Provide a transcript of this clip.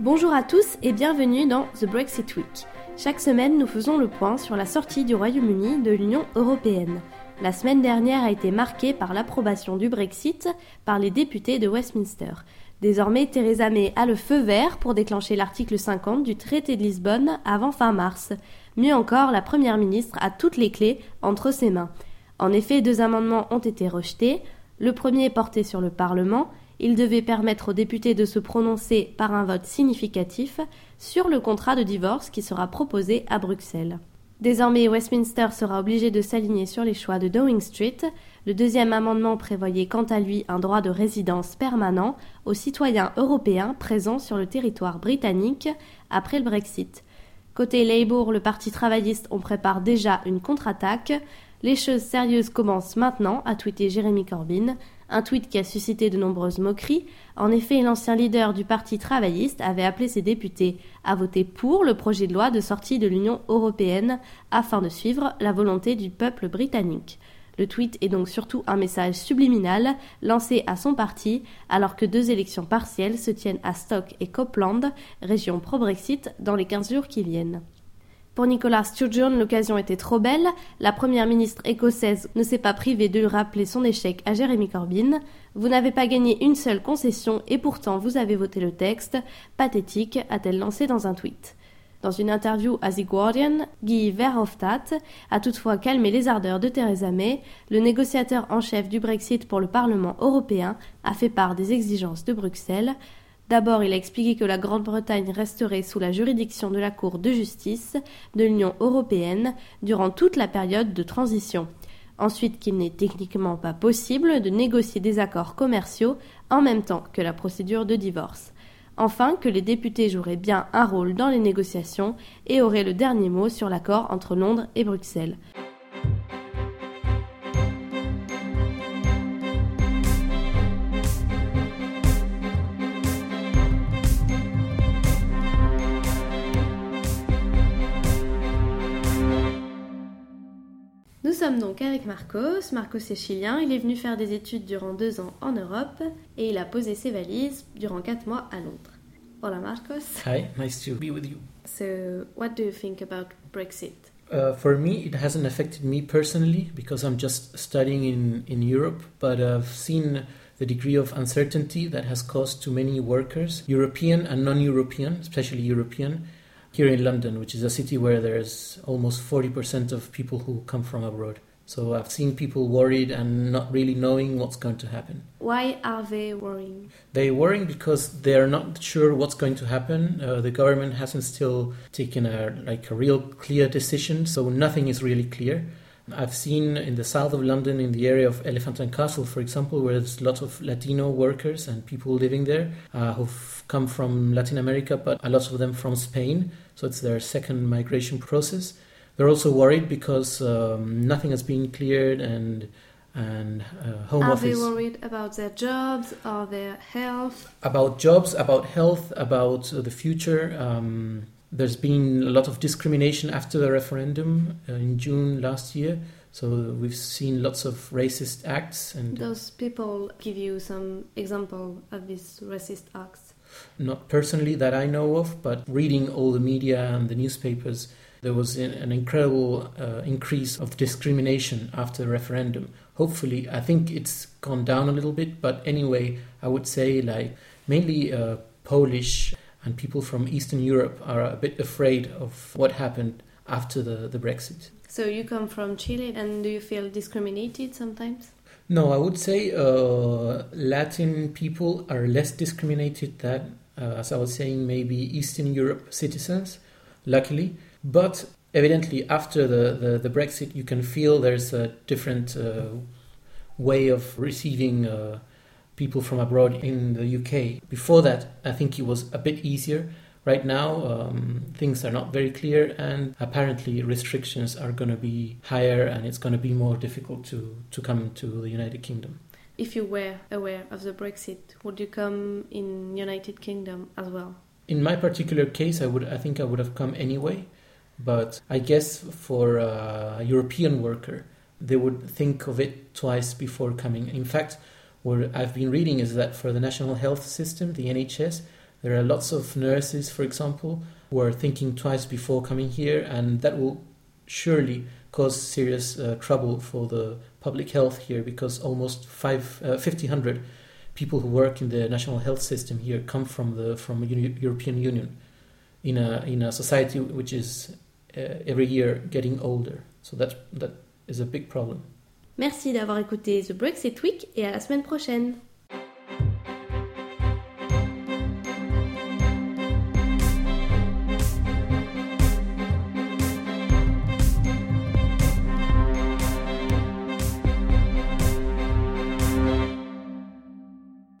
Bonjour à tous et bienvenue dans The Brexit Week. Chaque semaine, nous faisons le point sur la sortie du Royaume-Uni de l'Union européenne. La semaine dernière a été marquée par l'approbation du Brexit par les députés de Westminster. Désormais, Theresa May a le feu vert pour déclencher l'article 50 du traité de Lisbonne avant fin mars. Mieux encore, la Première ministre a toutes les clés entre ses mains. En effet, deux amendements ont été rejetés. Le premier porté sur le Parlement il devait permettre aux députés de se prononcer par un vote significatif sur le contrat de divorce qui sera proposé à Bruxelles. Désormais, Westminster sera obligé de s'aligner sur les choix de Downing Street. Le deuxième amendement prévoyait quant à lui un droit de résidence permanent aux citoyens européens présents sur le territoire britannique après le Brexit. Côté Labour, le Parti travailliste, on prépare déjà une contre-attaque. Les choses sérieuses commencent maintenant, a tweeté Jérémy Corbyn un tweet qui a suscité de nombreuses moqueries. En effet, l'ancien leader du Parti travailliste avait appelé ses députés à voter pour le projet de loi de sortie de l'Union européenne afin de suivre la volonté du peuple britannique. Le tweet est donc surtout un message subliminal lancé à son parti alors que deux élections partielles se tiennent à Stock et Copeland, région pro-Brexit, dans les 15 jours qui viennent. Pour Nicolas Sturgeon, l'occasion était trop belle. La première ministre écossaise ne s'est pas privée de rappeler son échec à Jeremy Corbyn. Vous n'avez pas gagné une seule concession et pourtant vous avez voté le texte. Pathétique, a-t-elle lancé dans un tweet. Dans une interview à The Guardian, Guy Verhofstadt a toutefois calmé les ardeurs de Theresa May. Le négociateur en chef du Brexit pour le Parlement européen a fait part des exigences de Bruxelles. D'abord, il a expliqué que la Grande-Bretagne resterait sous la juridiction de la Cour de justice de l'Union européenne durant toute la période de transition. Ensuite, qu'il n'est techniquement pas possible de négocier des accords commerciaux en même temps que la procédure de divorce. Enfin, que les députés joueraient bien un rôle dans les négociations et auraient le dernier mot sur l'accord entre Londres et Bruxelles. Nous sommes donc avec Marcos. Marcos est chilien. Il est venu faire des études durant deux ans en Europe et il a posé ses valises durant quatre mois à Londres. Hola Marcos. Hi, nice to be with you. So, what do you think about Brexit? Uh, for me, it hasn't affected me personally because I'm just studying in, in Europe, but I've seen the degree of uncertainty that has caused to many workers, European and non European, especially European, here in London, which is a city where there's almost 40% of people who come from abroad. So I've seen people worried and not really knowing what's going to happen. Why are they worrying? They're worrying because they're not sure what's going to happen. Uh, the government hasn't still taken a like a real clear decision, so nothing is really clear. I've seen in the south of London, in the area of Elephant and Castle, for example, where there's lots of Latino workers and people living there uh, who've come from Latin America, but a lot of them from Spain. So it's their second migration process. They're also worried because um, nothing has been cleared and and uh, home are office. they worried about their jobs or their health? about jobs, about health, about uh, the future. Um, there's been a lot of discrimination after the referendum uh, in June last year. So we've seen lots of racist acts, and Those people give you some example of these racist acts. not personally that I know of, but reading all the media and the newspapers, there was an an incredible uh, increase of discrimination after the referendum. Hopefully, I think it's gone down a little bit, but anyway, I would say like mainly uh, Polish and people from Eastern Europe are a bit afraid of what happened after the, the Brexit. So you come from Chile and do you feel discriminated sometimes? No, I would say uh, Latin people are less discriminated than, uh, as I was saying, maybe Eastern Europe citizens, luckily. But evidently, after the, the, the Brexit, you can feel there's a different uh, way of receiving uh, people from abroad in the UK. Before that, I think it was a bit easier. Right now, um, things are not very clear, and apparently, restrictions are going to be higher, and it's going to be more difficult to, to come to the United Kingdom. If you were aware of the Brexit, would you come in United Kingdom as well? In my particular case, I would I think I would have come anyway, but I guess for a European worker, they would think of it twice before coming. In fact, what I've been reading is that for the national health system, the NHS, There are lots of nurses, for example, who are thinking twice before coming here, and that will surely cause serious uh, trouble for the public health here because almost five, uh, 1,500 people who work in the national health system here come from the from European Union in a in a society which is uh, every year getting older. So that that is a big problem. Merci d'avoir écouté The Brexit Week et à la semaine prochaine.